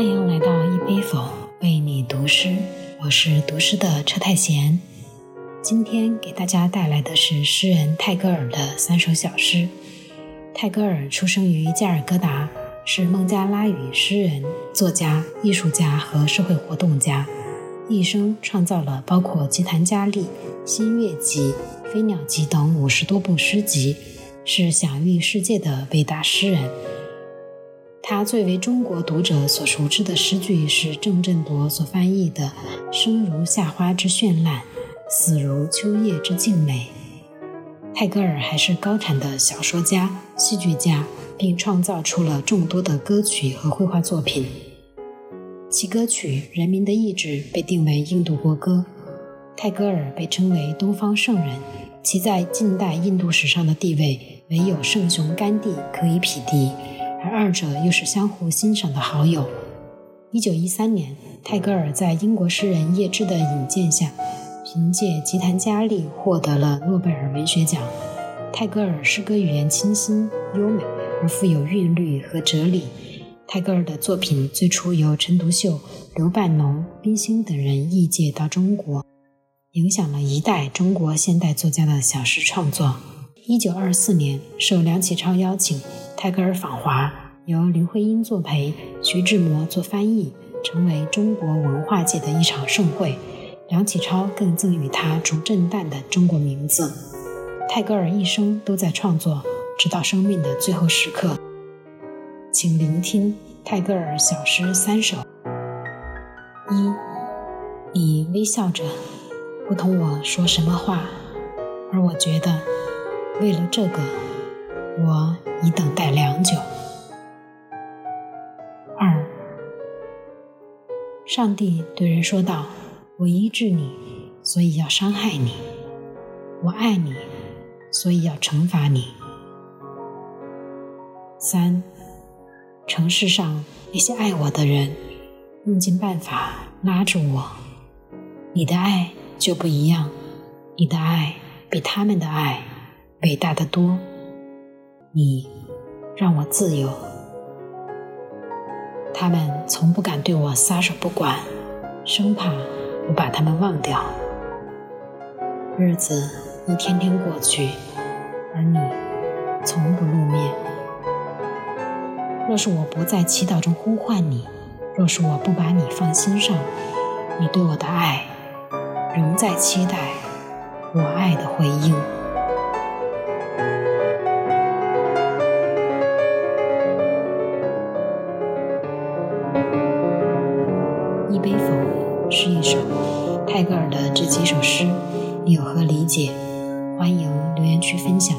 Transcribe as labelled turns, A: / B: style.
A: 欢迎来到一杯否为你读诗，我是读诗的车太贤。今天给大家带来的是诗人泰戈尔的三首小诗。泰戈尔出生于加尔各答，是孟加拉语诗人、作家、艺术家和社会活动家，一生创造了包括《吉檀迦利》《新月集》《飞鸟集》等五十多部诗集，是享誉世界的伟大诗人。他最为中国读者所熟知的诗句是郑振铎所翻译的“生如夏花之绚烂”。死如秋叶之静美。泰戈尔还是高产的小说家、戏剧家，并创造出了众多的歌曲和绘画作品。其歌曲《人民的意志》被定为印度国歌。泰戈尔被称为东方圣人，其在近代印度史上的地位唯有圣雄甘地可以匹敌，而二者又是相互欣赏的好友。一九一三年，泰戈尔在英国诗人叶芝的引荐下。凭借《吉檀迦利》获得了诺贝尔文学奖。泰戈尔诗歌语言清新优美，而富有韵律和哲理。泰戈尔的作品最初由陈独秀、刘半农、冰心等人译介到中国，影响了一代中国现代作家的小诗创作。一九二四年，受梁启超邀请，泰戈尔访华，由林徽因作陪，徐志摩做翻译，成为中国文化界的一场盛会。梁启超更赠予他竹震旦的中国名字。泰戈尔一生都在创作，直到生命的最后时刻。请聆听泰戈尔小诗三首：一，你微笑着，不同我说什么话，而我觉得，为了这个，我已等待良久。二，上帝对人说道。我医治你，所以要伤害你；我爱你，所以要惩罚你。三，城市上那些爱我的人，用尽办法拉住我。你的爱就不一样，你的爱比他们的爱伟大的多。你让我自由，他们从不敢对我撒手不管，生怕。我把他们忘掉，日子一天天过去，而你从不露面。若是我不在祈祷中呼唤你，若是我不把你放心上，你对我的爱仍在期待我爱的回应。一杯否是一首。泰戈尔的这几首诗，你有何理解？欢迎留言区分享。